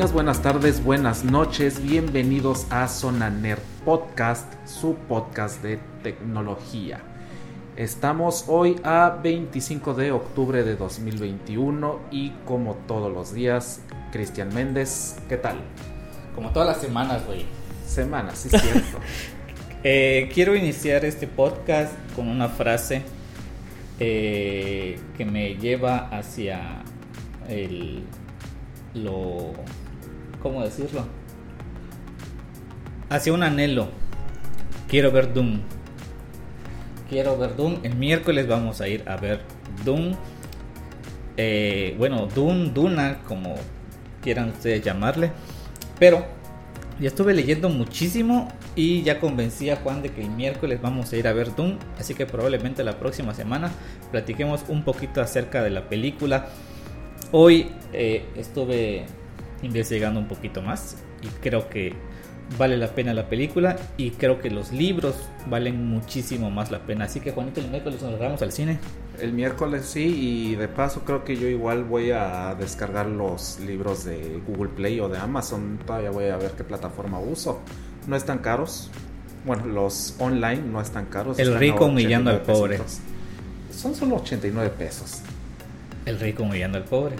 Días, buenas tardes, buenas noches, bienvenidos a Zona Nerd Podcast, su podcast de tecnología. Estamos hoy a 25 de octubre de 2021 y como todos los días, Cristian Méndez, ¿qué tal? Como todas las semanas, güey. Semanas, sí es cierto. Eh, quiero iniciar este podcast con una frase eh, que me lleva hacia el lo ¿cómo decirlo? Hacia un anhelo. Quiero ver Doom. Quiero ver Doom. El miércoles vamos a ir a ver Doom. Eh, bueno, Doom, Duna, como quieran ustedes llamarle. Pero ya estuve leyendo muchísimo y ya convencí a Juan de que el miércoles vamos a ir a ver Doom. Así que probablemente la próxima semana platiquemos un poquito acerca de la película. Hoy eh, estuve investigando un poquito más y creo que vale la pena la película y creo que los libros valen muchísimo más la pena. Así que Juanito, el miércoles nos vamos al cine. El miércoles sí, y de paso creo que yo igual voy a descargar los libros de Google Play o de Amazon. Todavía voy a ver qué plataforma uso. No están caros. Bueno, los online no están caros. El rico humillando al pobre. Son solo 89 pesos. El rico humillando al pobre.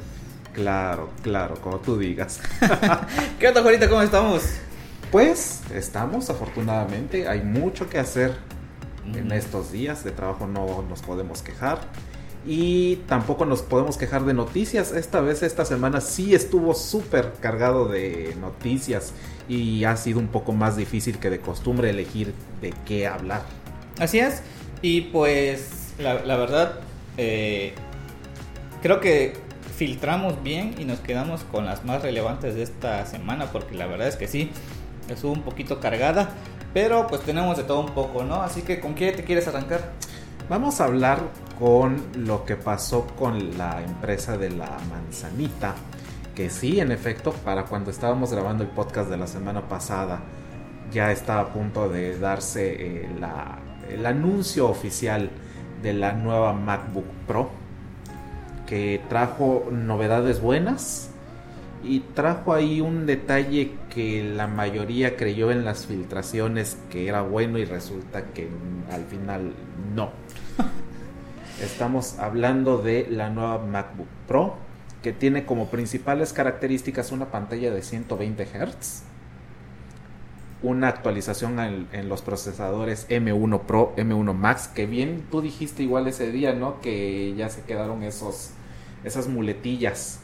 Claro, claro, como tú digas. ¿Qué onda, Juanita? ¿Cómo estamos? Pues estamos, afortunadamente. Hay mucho que hacer en estos días de trabajo, no nos podemos quejar. Y tampoco nos podemos quejar de noticias. Esta vez, esta semana sí estuvo súper cargado de noticias y ha sido un poco más difícil que de costumbre elegir de qué hablar. Así es. Y pues la, verdad, eh, creo que filtramos bien y nos quedamos con las más relevantes de esta semana porque la verdad es que sí, estuvo un poquito cargada, pero pues tenemos de todo un poco, ¿no? Así que ¿con qué te quieres arrancar? Vamos a hablar con lo que pasó con la empresa de la manzanita, que sí, en efecto, para cuando estábamos grabando el podcast de la semana pasada, ya estaba a punto de darse eh, el anuncio oficial de la nueva MacBook Pro que trajo novedades buenas y trajo ahí un detalle que la mayoría creyó en las filtraciones que era bueno y resulta que al final no. Estamos hablando de la nueva MacBook Pro que tiene como principales características una pantalla de 120 Hz, una actualización en, en, los procesadores M1 Pro, M1 Max, que bien tú dijiste igual ese día, ¿no? Que ya se quedaron esos esas muletillas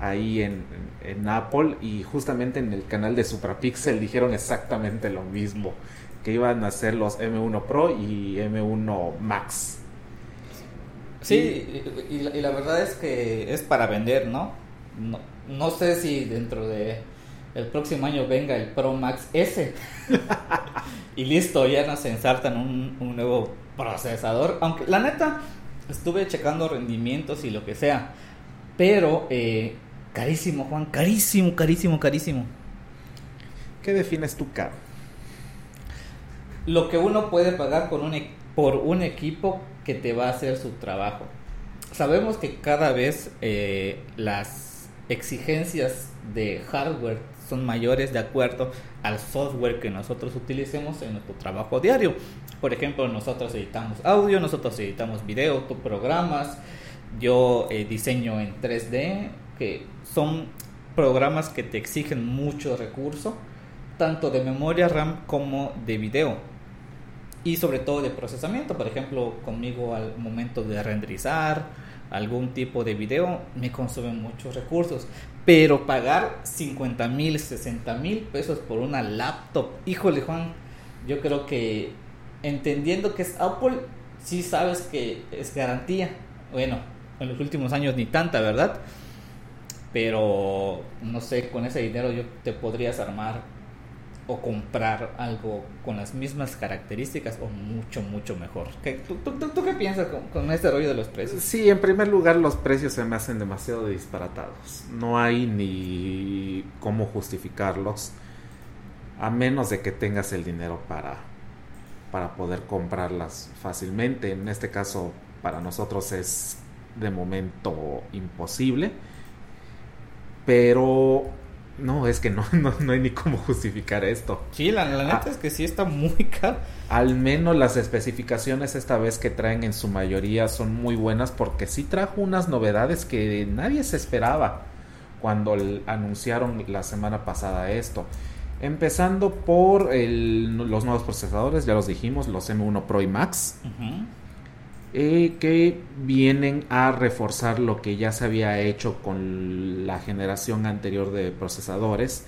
ahí en, en, Apple y justamente en el canal de Suprapixel dijeron exactamente lo mismo, que iban a ser los M1 Pro y M1 Max. Sí, y, la, verdad es que es para vender, ¿no? ¿no? No sé si dentro de el próximo año venga el Pro Max S y listo, ya nos ensartan un, un nuevo procesador, aunque la neta estuve checando rendimientos y lo que sea. Pero eh, carísimo, Juan, carísimo, carísimo, carísimo. ¿Qué defines tu caro? Lo que uno puede pagar por un, e, por un equipo que te va a hacer su trabajo. Sabemos que cada vez eh, las exigencias de hardware son mayores de acuerdo al software que nosotros utilicemos en nuestro trabajo diario. Por ejemplo, nosotros editamos audio, nosotros editamos video, tú programas, yo eh, diseño en 3D, que son programas que te exigen mucho recurso, tanto de memoria RAM como de video. Y sobre todo de procesamiento, por ejemplo, conmigo al momento de renderizar algún tipo de video me consume muchos recursos. Pero pagar 50 mil, 60 mil pesos por una laptop, híjole Juan, yo creo que entendiendo que es Apple, sí sabes que es garantía. Bueno, en los últimos años ni tanta, ¿verdad? Pero no sé, con ese dinero yo te podrías armar o comprar algo con las mismas características o mucho, mucho mejor. tú, tú, qué piensas con, con, este rollo de los precios? Sí, en primer lugar los precios se me hacen demasiado disparatados. No hay ni cómo justificarlos a menos de que tengas el dinero para, para poder comprarlas fácilmente. En este caso, para nosotros es de momento imposible. Pero no, es que no, no, hay ni cómo justificar esto. Sí, la, neta ah. es que sí está muy caro. Al menos las especificaciones esta vez que traen en su mayoría son muy buenas porque sí trajo unas novedades que nadie se esperaba cuando anunciaron la semana pasada esto. Empezando por los nuevos procesadores, ya los dijimos, los M1 Pro y Max. Eh, que vienen a reforzar lo que ya se había hecho con la generación anterior de procesadores.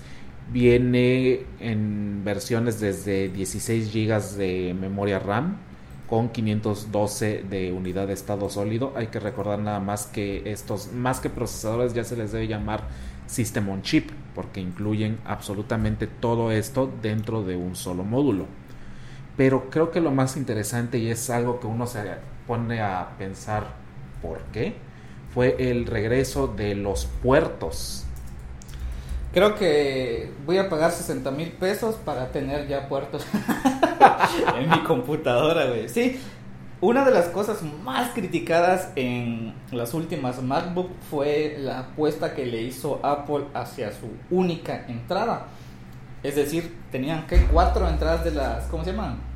Viene en versiones desde 16 GB de memoria RAM con 512 de unidad de estado sólido. Hay que recordar nada más que estos, más que procesadores, ya se les debe llamar System on Chip, porque incluyen absolutamente todo esto dentro de un solo módulo. Pero creo que lo más interesante y es algo que uno se pone a pensar por qué, fue el regreso de los puertos. Creo que voy a pagar 60 mil pesos para tener ya puertos en mi computadora, güey. Sí, una de las cosas más criticadas en las últimas MacBook fue la apuesta que le hizo Apple hacia su única entrada. Es decir, tenían que cuatro entradas de las, ¿cómo se llaman?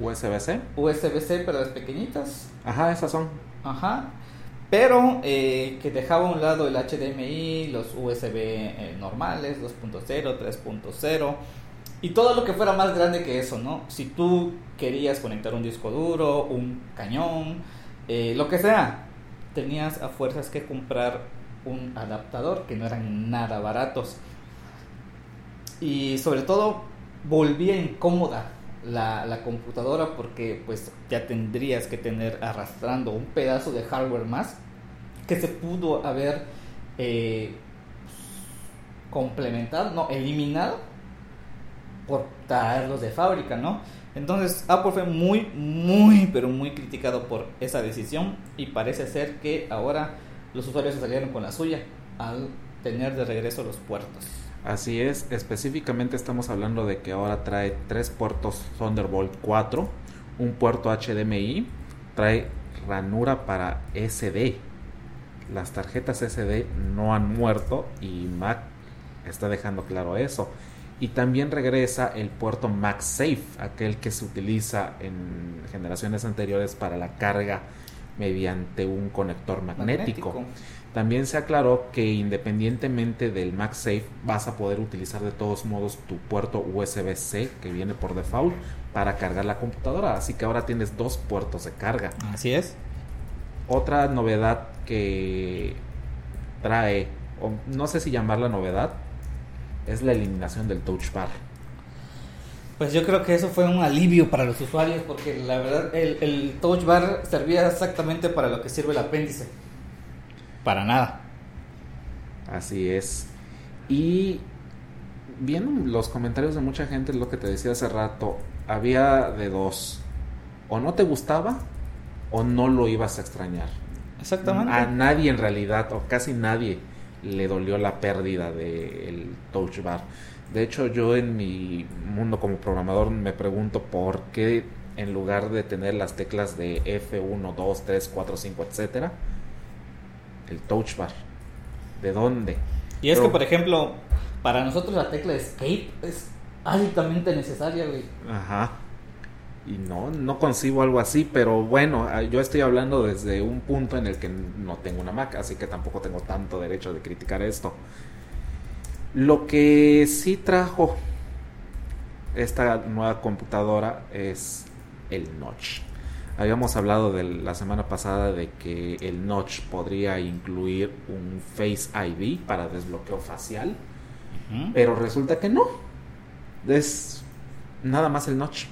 USB-C. USB-C, pero las pequeñitas. Ajá, esas son. Ajá. Pero eh, que dejaba a un lado el HDMI, los USB eh, normales, 2.0, 3.0 y todo lo que fuera más grande que eso, ¿no? Si tú querías conectar un disco duro, un cañón, eh, lo que sea, tenías a fuerzas que comprar un adaptador que no eran nada baratos. Y sobre todo volvía incómoda la, computadora porque pues ya tendrías que tener arrastrando un pedazo de hardware más que se pudo haber eh, complementado, no, eliminado por traerlos de fábrica, ¿no? Entonces Apple fue muy, muy, pero muy criticado por esa decisión y parece ser que ahora los usuarios se salieron con la suya al tener de regreso los puertos. Así es, específicamente estamos hablando de que ahora trae tres puertos Thunderbolt 4, un puerto HDMI, trae ranura para SD. Las tarjetas SD no han muerto y Mac está dejando claro eso. Y también regresa el puerto MagSafe, aquel que se utiliza en generaciones anteriores para la carga mediante un conector magnético. También se aclaró que independientemente del MagSafe vas a poder utilizar de todos modos tu puerto USB-C que viene por default para cargar la computadora. Así que ahora tienes dos puertos de carga. Así es. Otra novedad que trae, o no sé si llamarla novedad, es la eliminación del touch bar. Pues yo creo que eso fue un alivio para los usuarios porque la verdad el, el touch bar servía exactamente para lo que sirve el apéndice para nada. Así es. Y viendo los comentarios de mucha gente, lo que te decía hace rato, había de dos. O no te gustaba o no lo ibas a extrañar. Exactamente. A nadie en realidad, o casi nadie, le dolió la pérdida del touch bar. De hecho, yo en mi mundo como programador me pregunto por qué en lugar de tener las teclas de F1, 2, 3, 4, 5, etcétera, el touch bar. ¿De dónde? Y es que, por ejemplo, para nosotros la tecla escape es altamente necesaria, güey. Ajá. Y no, no concibo algo así, pero bueno, ah, yo estoy hablando desde un punto en el que no tengo una Mac, así que tampoco tengo tanto derecho de criticar esto. Lo que sí trajo esta nueva computadora es el notch. Habíamos hablado de la semana pasada de que el notch podría incluir un Face ID para desbloqueo facial, pero resulta que no. Es nada más el notch.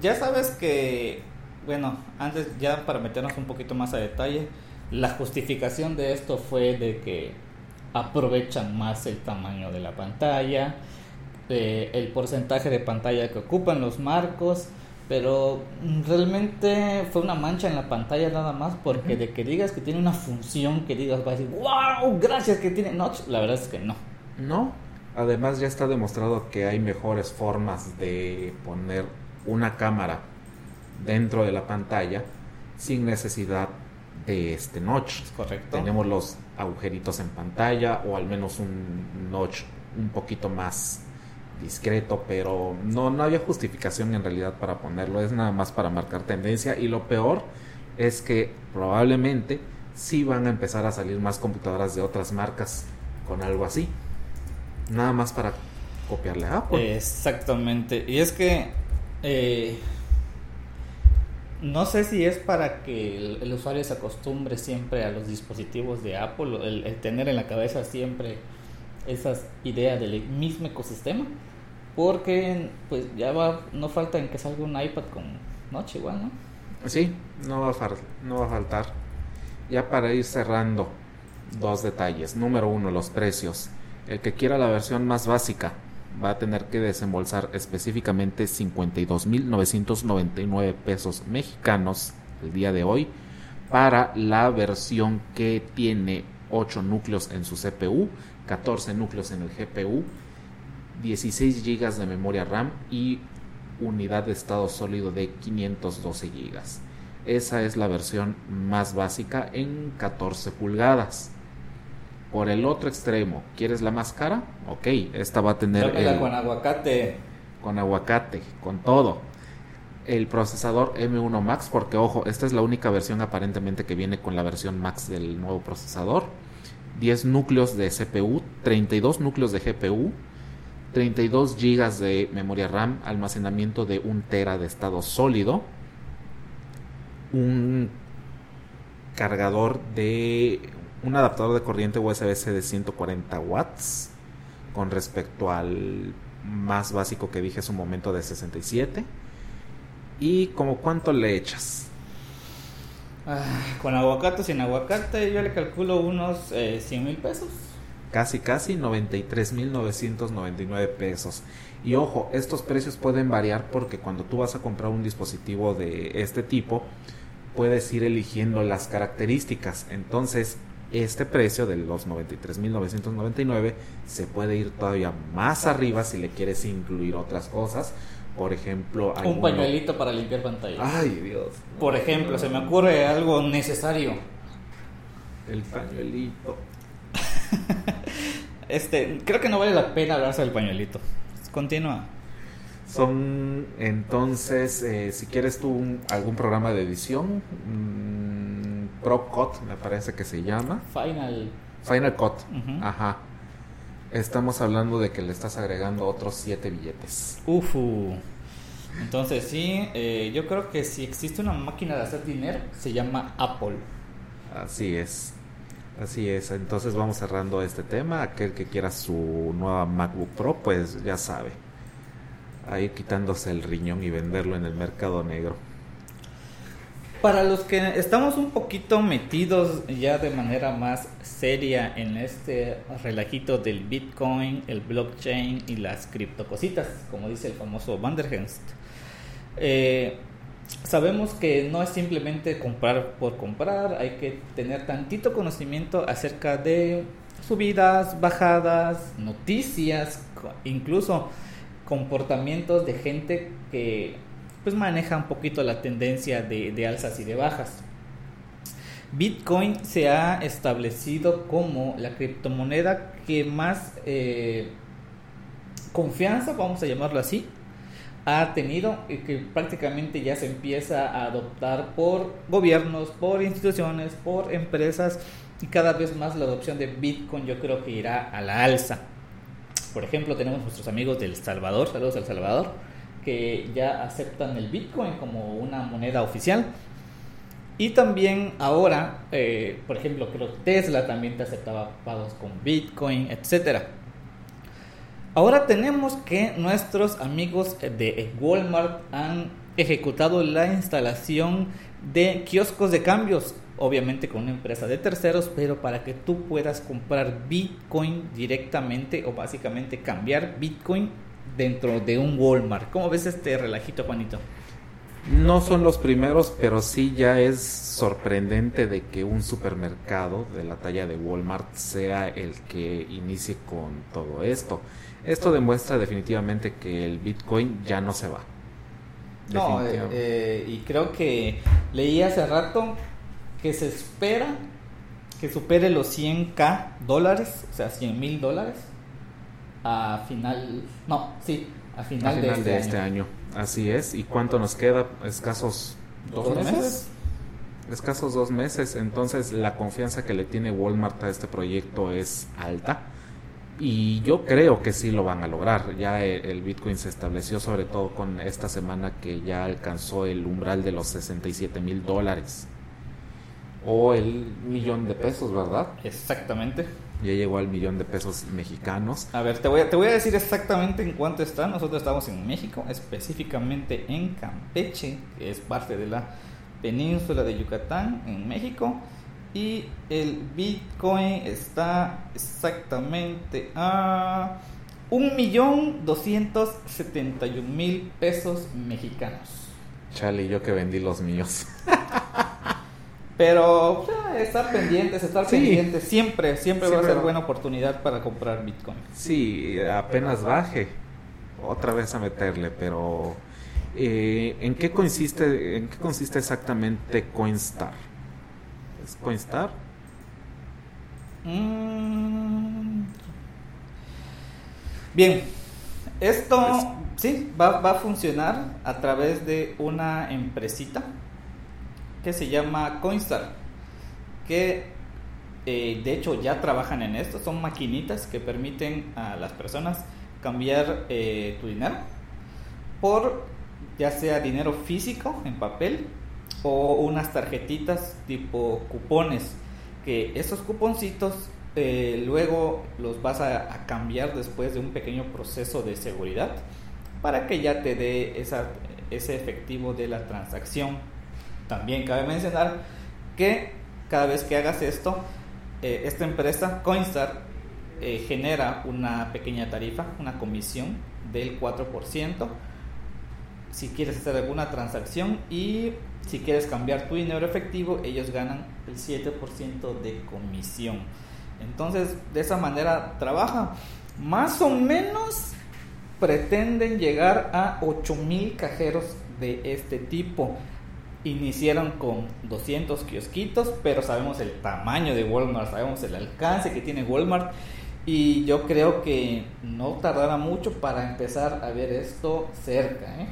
Ya sabes que, bueno, antes ya para meternos un poquito más a detalle, la justificación de esto fue de que aprovechan más el tamaño de la pantalla, el porcentaje de pantalla que ocupan los marcos, pero realmente fue una mancha en la pantalla nada más porque de que digas que tiene una función que digas va a decir wow gracias que tiene notch la verdad es que no no además ya está demostrado que hay mejores formas de poner una cámara dentro de la pantalla sin necesidad de este notch. correcto. Tenemos los agujeritos en pantalla o al menos un notch un poquito más discreto, pero no, no había justificación en realidad para ponerlo, es nada más para marcar tendencia. Y lo peor es que probablemente sí van a empezar a salir más computadoras de otras marcas con algo así, nada más para copiarle a Apple. Exactamente, y es que eh, no sé si es para que el, usuario se acostumbre siempre a los dispositivos de Apple, el, tener en la cabeza siempre esas ideas del mismo ecosistema, porque pues ya va, no falta en que salga un iPad con noche igual, ¿no? Sí, no va a, no va a faltar. Ya para ir cerrando, dos detalles. Número uno, los precios. El que quiera la versión más básica va a tener que desembolsar específicamente 52.999 pesos mexicanos el día de hoy para la versión que tiene 8 núcleos en su CPU, 14 núcleos en el GPU, 16 GB de memoria RAM y unidad de estado sólido de 512 GB. Esa es la versión más básica en 14 pulgadas. Por el otro extremo, ¿quieres la más cara? Ok, esta va a tener... con aguacate. Con aguacate, con todo. El procesador M1 Max, porque ojo, esta es la única versión aparentemente que viene con la versión Max del nuevo procesador. 10 núcleos de CPU, 32 núcleos de GPU, 32 GB de memoria RAM, almacenamiento de 1 tera de estado sólido, un cargador de un adaptador de corriente USB-C de 140 watts con respecto al más básico que dije hace un momento de 67 y como cuánto le echas ah, con aguacate sin aguacate yo le calculo unos eh, 100 mil pesos casi casi 93.999 pesos. Y ojo, estos precios pueden variar porque cuando tú vas a comprar un dispositivo de este tipo, puedes ir eligiendo las características. Entonces, este precio de los 93.999 se puede ir todavía más arriba si le quieres incluir otras cosas. Por ejemplo, un pañuelito para limpiar pantalla. Ay, Dios. Por ejemplo, se me ocurre algo necesario. El pañuelito. este, creo que no vale la pena hablarse del pañuelito. Continúa. Son entonces, eh, si quieres tú algún programa de edición, mm, ProCut me parece que se llama. Final. Final Cut, ajá. Estamos hablando de que le estás agregando otros 7 billetes. Ufu. Entonces sí, eh, yo creo que si existe una máquina de hacer dinero, se llama Apple. Así es. Así es, entonces vamos cerrando este tema. Aquel que quiera su nueva MacBook Pro, pues ya sabe. Ahí quitándose el riñón y venderlo en el mercado negro. Para los que estamos un poquito metidos ya de manera más seria en este relajito del Bitcoin, el blockchain y las criptocositas, como dice el famoso Vanderhengst. Eh, sabemos que no es simplemente comprar por comprar, hay que tener tantito conocimiento acerca de subidas, bajadas, noticias, incluso comportamientos de gente que pues maneja un poquito la tendencia de, alzas y de bajas. Bitcoin se ha establecido como la criptomoneda que más eh, confianza, vamos a llamarlo así, ha tenido y que prácticamente ya se empieza a adoptar por gobiernos, por instituciones, por empresas y cada vez más la adopción de Bitcoin yo creo que irá a la alza. Por ejemplo, tenemos nuestros amigos del Salvador, saludos al Salvador, que ya aceptan el Bitcoin como una moneda oficial. Y también ahora, eh, por ejemplo, creo que Tesla también te aceptaba pagos con Bitcoin, etcétera. Ahora tenemos que nuestros amigos de Walmart han ejecutado la instalación de kioscos de cambios, obviamente con una empresa de terceros, pero para que tú puedas comprar Bitcoin directamente o básicamente cambiar Bitcoin dentro de un Walmart. ¿Cómo ves este relajito, Juanito? No son los primeros, pero sí ya es sorprendente de que un supermercado de la talla de Walmart sea el que inicie con todo esto. Esto demuestra definitivamente que el Bitcoin ya no se va. No, eh, eh, y creo que leí hace rato que se espera que supere los 100k dólares, o sea, 100 mil dólares, a final, no, sí, a final, de, este, este año. Así es. ¿Y cuánto nos queda? Escasos dos, meses? Escasos dos meses. Entonces la confianza que le tiene Walmart a este proyecto es alta. Y yo creo que sí lo van a lograr. Ya el Bitcoin se estableció sobre todo con esta semana que ya alcanzó el umbral de los 67 mil dólares. O el millón de pesos, ¿verdad? Exactamente ya llegó al millón de pesos mexicanos. A ver, te voy a, te voy a decir exactamente en cuánto está. Nosotros estamos en México, específicamente en Campeche, que es parte de la península de Yucatán, en México. Y el Bitcoin está exactamente a un mil pesos mexicanos. Chale, yo que vendí los míos. Pero estar pendientes, estar pendientes, siempre, siempre, va a ser buena oportunidad para comprar Bitcoin. Sí, apenas baje, otra vez a meterle, pero eh, ¿en qué consiste, en qué consiste exactamente Coinstar? ¿Es Coinstar? Mm. Bien, esto sí va, va a funcionar a través de una empresita que se llama Coinstar, que eh, de hecho ya trabajan en esto, son maquinitas que permiten a las personas cambiar eh, tu dinero por ya sea dinero físico en papel o unas tarjetitas tipo cupones, que esos cuponcitos eh, luego los vas a, cambiar después de un pequeño proceso de seguridad para que ya te dé ese efectivo de la transacción también cabe mencionar que cada vez que hagas esto, eh, esta empresa, Coinstar, eh, genera una pequeña tarifa, una comisión del 4%. Si quieres hacer alguna transacción y si quieres cambiar tu dinero efectivo, ellos ganan el 7% de comisión. Entonces, de esa manera trabaja. Más o menos pretenden llegar a 8000 cajeros de este tipo iniciaron con 200 kiosquitos, pero sabemos el tamaño de Walmart, sabemos el alcance que tiene Walmart y yo creo que no tardará mucho para empezar a ver esto cerca. ¿eh?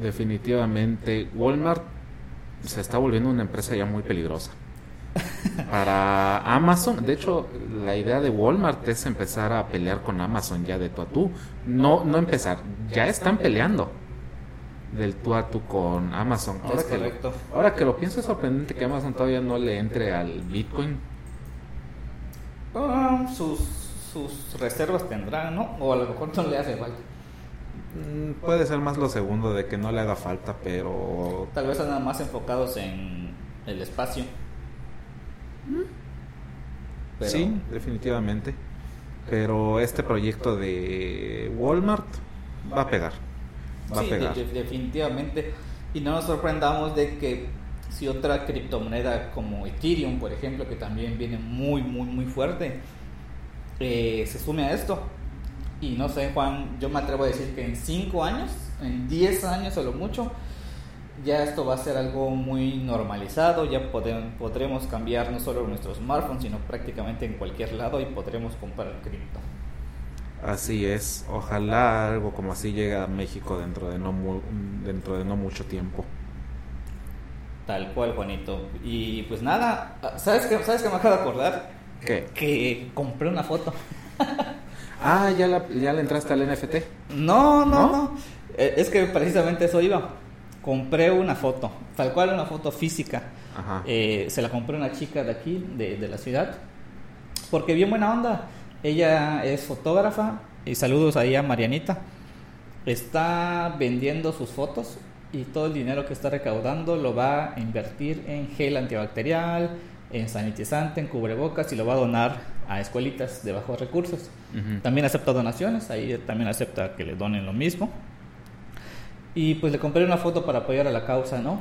Definitivamente, Walmart se está volviendo una empresa ya muy peligrosa. Para Amazon, de hecho, la idea de Walmart es empezar a pelear con Amazon ya de tú a tú. No, no empezar, ya están peleando del tú a tú con Amazon. Ahora, que lo, ahora que lo pienso es sorprendente que Amazon todavía no le entre al Bitcoin. Ah, sus, sus reservas tendrán, ¿no? O a lo mejor no le hace falta. Mm, puede ser más lo segundo de que no le haga falta, pero... Tal vez nada más enfocados en el espacio. Sí, definitivamente. Pero este proyecto de Walmart va a pegar sí, definitivamente. Y no nos sorprendamos de que si otra criptomoneda como Ethereum, por ejemplo, que también viene muy, muy, muy fuerte, eh, se sume a esto. Y no sé, Juan, yo me atrevo a decir que en 5 años, en 10 años o lo mucho, ya esto va a ser algo muy normalizado, ya podremos cambiar no solo nuestro smartphone, sino prácticamente en cualquier lado y podremos comprar cripto. Así es, ojalá algo como así llegue a México dentro de no dentro de no mucho tiempo. Tal cual, Juanito. Y pues nada, ¿sabes qué, ¿sabes qué me acabo de acordar? ¿Qué? Que compré una foto. ah, ¿ya, la, ¿ya le entraste al NFT? No, no, no, eh, Es que precisamente eso iba. Compré una foto, tal cual una foto física. Ajá. Eh, se la compré una chica de aquí, de, de la ciudad, porque bien buena onda ella es fotógrafa y saludos ahí a Marianita. Está vendiendo sus fotos y todo el dinero que está recaudando lo va a invertir en gel antibacterial, en sanitizante, en cubrebocas y lo va a donar a escuelitas de bajos recursos. También acepta donaciones, ahí también acepta que le donen lo mismo. Y pues le compré una foto para apoyar a la causa, ¿no?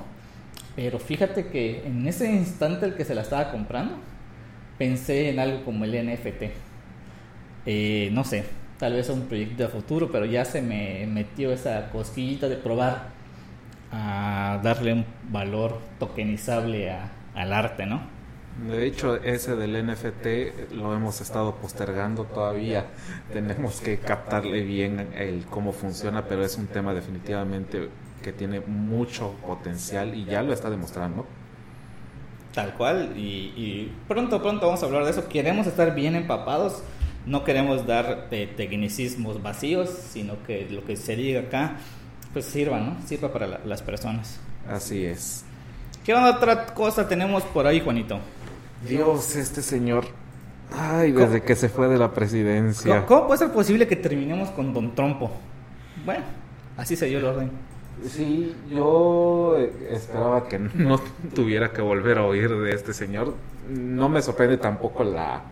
Pero fíjate que en ese instante el que se la estaba comprando, pensé en algo como el NFT eh, no sé, tal vez un proyecto de futuro, pero ya se me metió esa cosquillita de probar a darle un valor tokenizable a, al arte, ¿no? De hecho, ese del NFT lo hemos estado postergando todavía. Tenemos que captarle bien el cómo funciona, pero es un tema definitivamente que tiene mucho potencial y ya lo está demostrando. Tal cual, y, pronto, pronto vamos a hablar de eso. Queremos estar bien empapados, no queremos dar eh, tecnicismos vacíos, sino que lo que se diga acá, pues sirva, ¿no? Sirva para las personas. Así es. ¿Qué otra cosa tenemos por ahí, Juanito? Dios, este señor. Ay, desde que se fue de la presidencia. ¿Cómo, puede ser posible que terminemos con Don Trompo? Bueno, así se dio el orden. Sí, yo esperaba que no tuviera que volver a oír de este señor. No me sorprende tampoco la,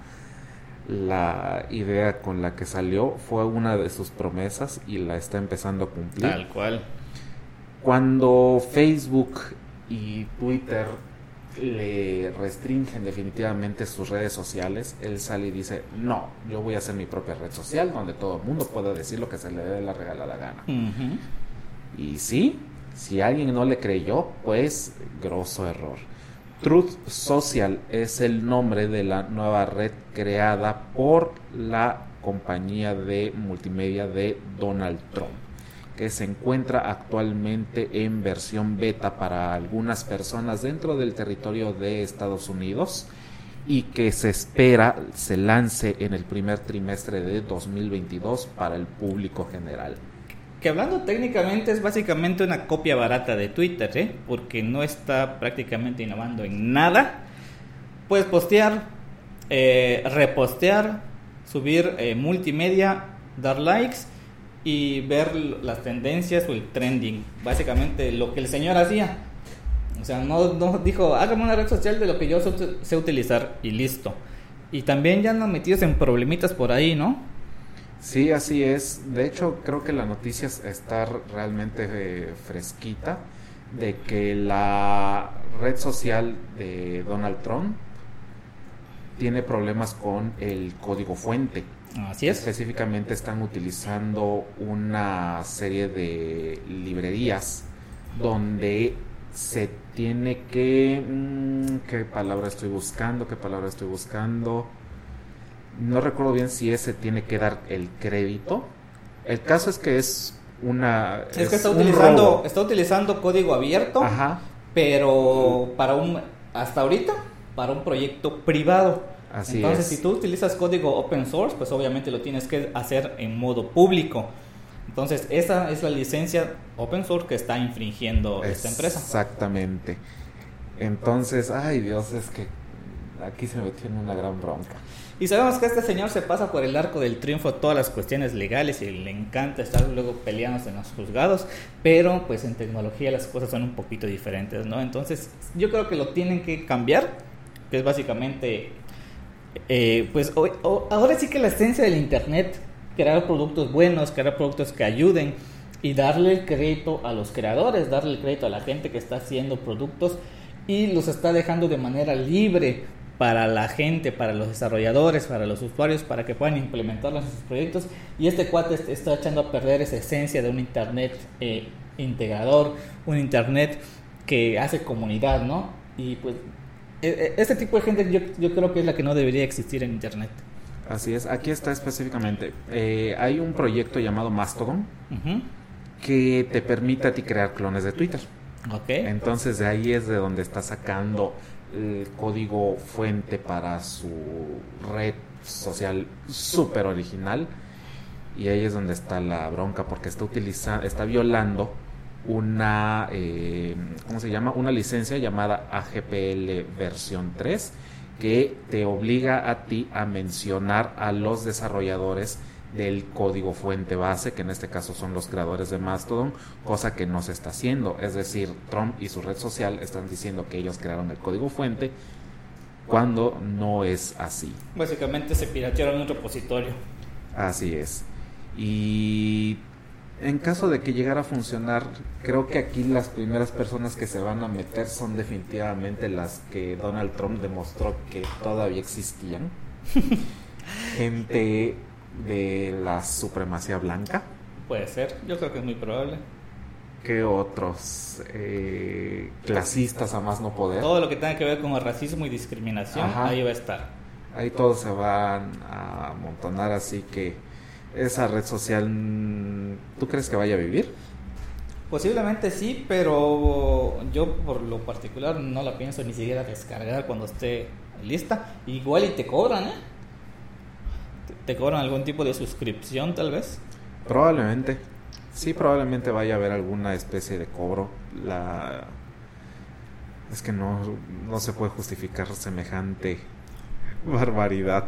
la idea con la que salió. Fue una de sus promesas y la está empezando a cumplir. Tal cual. Cuando Facebook y Twitter le restringen definitivamente sus redes sociales, él sale y dice, no, yo voy a hacer mi propia red social donde todo el mundo pueda decir lo que se le dé la regalada gana. Y sí, si alguien no le creyó, pues grosso error. Truth Social es el nombre de la nueva red creada por la compañía de multimedia de Donald Trump que se encuentra actualmente en versión beta para algunas personas dentro del territorio de Estados Unidos y que se espera se lance en el primer trimestre de 2022 para el público general. Que hablando técnicamente es básicamente una copia barata de Twitter, ¿eh? porque no está prácticamente innovando en nada. Puedes postear, eh, repostear, subir eh, multimedia, dar likes y ver las tendencias o el trending. Básicamente lo que el señor hacía. O sea, no, no dijo, hágame una red social de lo que yo sé utilizar y listo. Y también ya nos metidos en problemitas por ahí, ¿no? Sí, así es. De hecho, creo que la noticia está realmente eh, fresquita de que la red social de Donald Trump tiene problemas con el código fuente. Así es. Específicamente están utilizando una serie de librerías donde se tiene que... Mm, ¿Qué palabra estoy buscando? ¿Qué palabra estoy buscando? No recuerdo bien si ese tiene que dar el crédito. El caso es que es una... Es, que está utilizando, está utilizando código abierto, Ajá. pero para un... Hasta ahorita, para un proyecto privado. Entonces, si tú utilizas código open source, pues obviamente lo tienes que hacer en modo público. Entonces, esa es la licencia open source que está infringiendo esta empresa. Exactamente. Entonces, ay Dios, es que aquí se metió en una gran bronca. Y sabemos que este señor se pasa por el arco del triunfo todas las cuestiones legales y le encanta estar luego peleándose en los juzgados, pero pues en tecnología las cosas son un poquito diferentes, ¿no? Entonces yo creo que lo tienen que cambiar, que es básicamente eh, pues ahora sí que la esencia del Internet, crear productos buenos, crear productos que ayuden y darle el crédito a los creadores, darle el crédito a la gente que está haciendo productos y los está dejando de manera libre para la gente, para los desarrolladores, para los usuarios, para que puedan implementarlos en sus proyectos. Y este cuate está echando a perder esa esencia de un Internet eh, integrador, un Internet que hace comunidad, ¿no? Y pues e, e, este tipo de gente yo, yo, creo que es la que no debería existir en Internet. Así es, aquí está específicamente. Eh, hay un proyecto llamado Mastodon que te permite a ti crear clones de Twitter. Okay. Entonces de ahí es de donde está sacando el código fuente para su red social súper original. Y ahí es donde está la bronca porque está utilizando, está violando una, eh, ¿cómo se llama? Una licencia llamada AGPL versión 3 que te obliga a ti a mencionar a los desarrolladores del código fuente base, que en este caso son los creadores de Mastodon, cosa que no se está haciendo. Es decir, Trump y su red social están diciendo que ellos crearon el código fuente cuando no es así. Básicamente se piratearon un repositorio. Así es. Y en caso de que llegara a funcionar, creo que aquí las primeras personas que se van a meter son definitivamente las que Donald Trump demostró que todavía existían. Gente de la supremacía blanca. Puede ser, yo creo que es muy probable. ¿Qué otros? Eh, clasistas a más no poder. Todo lo que tenga que ver con el racismo y discriminación, Ajá. ahí va a estar. Ahí todos se van a amontonar, así que esa red social, ¿tú crees que vaya a vivir? Posiblemente sí, pero yo por lo particular no la pienso ni siquiera descargar cuando esté lista. Igual y te cobran, ¿eh? Te- cobran algún tipo de suscripción tal vez. Probablemente. Sí, probablemente vaya a haber alguna especie de cobro. La... Es que no, no se puede justificar semejante barbaridad.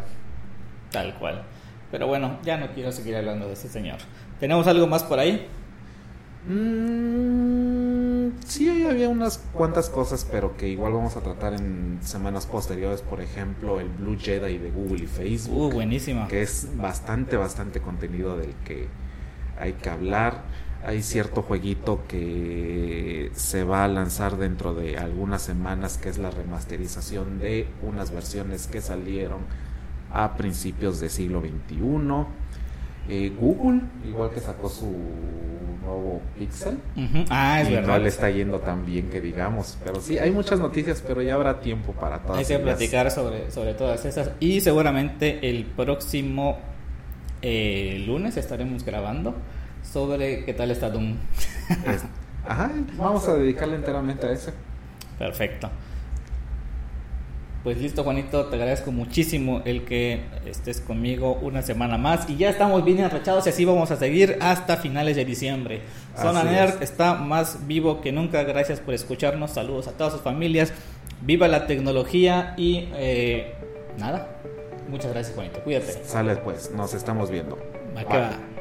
Tal cual. Pero bueno, ya no quiero seguir hablando de ese señor. ¿Tenemos algo más por ahí? Mm, sí, había unas cuantas cosas, pero que igual vamos a tratar en semanas posteriores. Por ejemplo, el Blue Jedi de Google y Facebook. Uh, buenísima. que es bastante, bastante contenido del que hay que hablar. Hay cierto jueguito que se va a lanzar dentro de algunas semanas, que es la remasterización de unas versiones que salieron a principios del siglo XXI. Eh, Google, igual que sacó su nuevo Pixel. Ujú. Ah, es y verdad. no le está yendo tan bien que digamos. Pero sí, hay muchas noticias, pero ya habrá tiempo para todas Hay que platicar sobre, sobre todas esas. Y seguramente el próximo eh, lunes estaremos grabando sobre qué tal está Doom. Ajá, vamos a dedicarle enteramente a ese. Perfecto. Pues listo, Juanito, te agradezco muchísimo el que estés conmigo una semana más. Y ya estamos bien enrachados y así vamos a seguir hasta finales de diciembre. Zona Nerd es. está más vivo que nunca. Gracias por escucharnos. Saludos a todas sus familias. Viva la tecnología y eh, nada. Muchas gracias, Juanito. Cuídate. Sale pues, nos estamos viendo. Va.